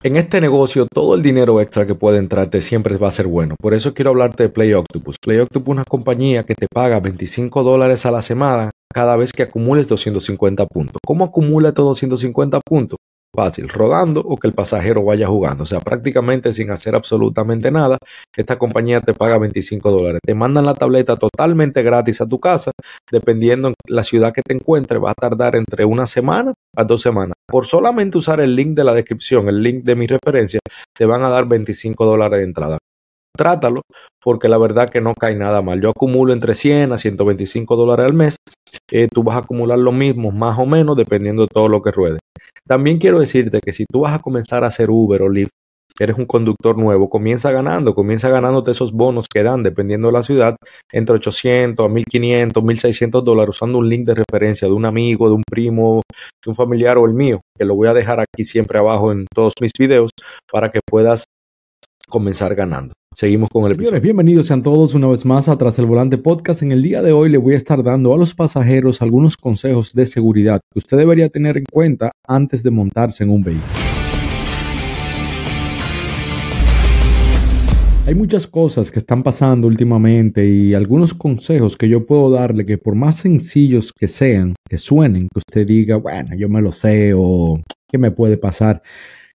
En este negocio, todo el dinero extra que puede entrarte siempre va a ser bueno. Por eso quiero hablarte de Play Octopus. Play Octopus es una compañía que te paga 25 dólares a la semana cada vez que acumules 250 puntos. ¿Cómo acumula estos 250 puntos? fácil, rodando o que el pasajero vaya jugando. O sea, prácticamente sin hacer absolutamente nada, esta compañía te paga 25 dólares. Te mandan la tableta totalmente gratis a tu casa, dependiendo la ciudad que te encuentres, va a tardar entre una semana dos semanas. Por solamente usar el link de la descripción, el link de mi referencia, te van a dar 25 dólares de entrada trátalo, porque la verdad que no cae nada mal. Yo acumulo entre 100 a 125 dólares al mes. Eh, tú vas a acumular lo mismo, más o menos, dependiendo de todo lo que ruede. También quiero decirte que si tú vas a comenzar a hacer Uber o Lyft, eres un conductor nuevo, comienza ganando, comienza ganándote esos bonos que dan, dependiendo de la ciudad, entre 800 a 1500, 1600 dólares, usando un link de referencia de un amigo, de un primo, de un familiar o el mío, que lo voy a dejar aquí siempre abajo en todos mis videos para que puedas comenzar ganando. Seguimos con el episodio. bienvenidos sean todos una vez más a Tras el Volante Podcast. En el día de hoy le voy a estar dando a los pasajeros algunos consejos de seguridad que usted debería tener en cuenta antes de montarse en un vehículo. Hay muchas cosas que están pasando últimamente y algunos consejos que yo puedo darle que por más sencillos que sean, que suenen, que usted diga, bueno, yo me lo sé o qué me puede pasar,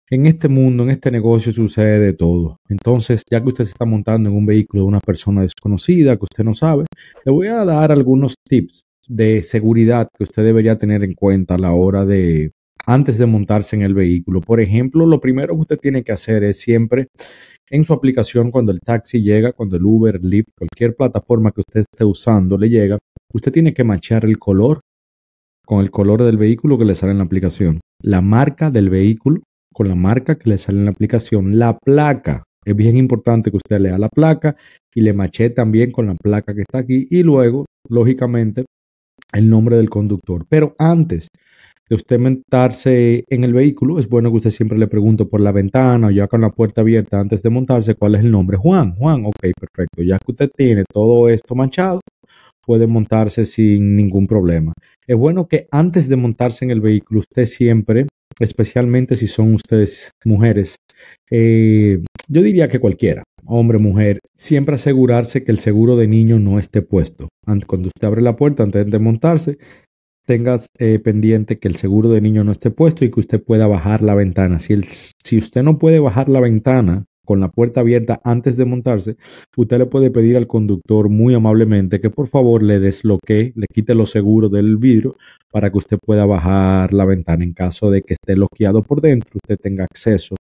en este mundo, en este negocio sucede de todo. Entonces, ya que usted se está montando en un vehículo de una persona desconocida que usted no sabe, le voy a dar algunos tips de seguridad que usted debería tener en cuenta a la hora de, antes de montarse en el vehículo. Por ejemplo, lo primero que usted tiene que hacer es siempre en su aplicación cuando el taxi llega, cuando el Uber, Lyft, cualquier plataforma que usted esté usando le llega, usted tiene que machar el color con el color del vehículo que le sale en la aplicación, la marca del vehículo con la marca que le sale en la aplicación, la placa. Es bien importante que usted lea la placa y le maché también con la placa que está aquí y luego, lógicamente, el nombre del conductor. Pero antes de usted montarse en el vehículo, es bueno que usted siempre le pregunte por la ventana o ya con la puerta abierta antes de montarse cuál es el nombre. Juan, Juan, ok, perfecto. Ya que usted tiene todo esto manchado, puede montarse sin ningún problema. Es bueno que antes de montarse en el vehículo, usted siempre especialmente si son ustedes mujeres. Eh, yo diría que cualquiera, hombre, mujer, siempre asegurarse que el seguro de niño no esté puesto. Cuando usted abre la puerta antes de montarse, tengas eh, pendiente que el seguro de niño no esté puesto y que usted pueda bajar la ventana. Si, usted no puede bajar la ventana con la puerta abierta antes de montarse, usted le puede pedir al conductor muy amablemente que por favor le desloque, le quite los seguros del vidrio para que usted pueda bajar la ventana. En caso de que esté bloqueado por dentro, usted tenga acceso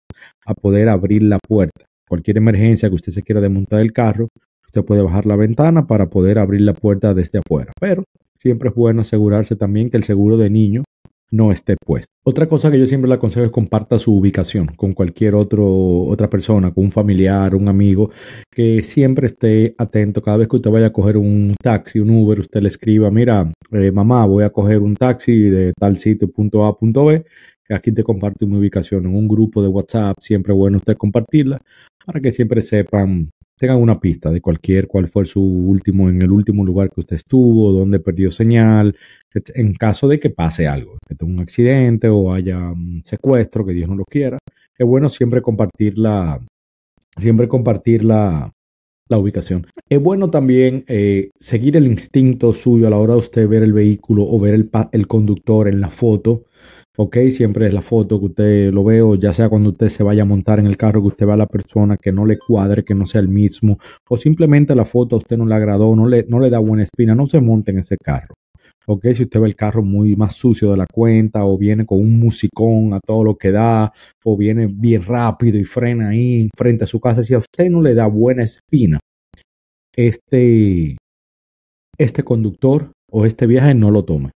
a poder abrir la puerta. Cualquier emergencia que usted se quiera desmontar el carro, usted puede bajar la ventana para poder abrir la puerta desde afuera. Pero siempre es bueno asegurarse también que el seguro de niño no esté puesto. Otra cosa que yo siempre le aconsejo es comparta su ubicación con cualquier otro, otra persona, con un familiar, un amigo, que siempre esté atento. Cada vez que usted vaya a coger un taxi, un Uber, usted le escriba, mira, eh, mamá, voy a coger un taxi de tal sitio, punto A, punto B. Aquí te comparto mi ubicación en un grupo de WhatsApp. Siempre bueno usted compartirla para que siempre sepan tengan una pista de cualquier, cuál fue su último, en el último lugar que usted estuvo, dónde perdió señal, en caso de que pase algo, que tenga un accidente o haya un secuestro, que Dios no lo quiera. Es bueno siempre compartir la, siempre compartir la, la ubicación. Es bueno también eh, seguir el instinto suyo a la hora de usted ver el vehículo o ver el, el conductor en la foto Ok, siempre es la foto que usted lo veo, ya sea cuando usted se vaya a montar en el carro, que usted va a la persona que no le cuadre, que no sea el mismo, o simplemente la foto a usted no le agradó, no le, no le da buena espina, no se monte en ese carro. Ok, si usted ve el carro muy más sucio de la cuenta, o viene con un musicón a todo lo que da, o viene bien rápido y frena ahí frente a su casa, si a usted no le da buena espina, este, este conductor o este viaje no lo tome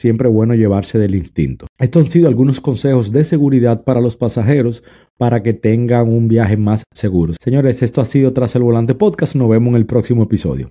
siempre bueno llevarse del instinto. Estos han sido algunos consejos de seguridad para los pasajeros para que tengan un viaje más seguro. Señores, esto ha sido Tras el Volante Podcast. Nos vemos en el próximo episodio.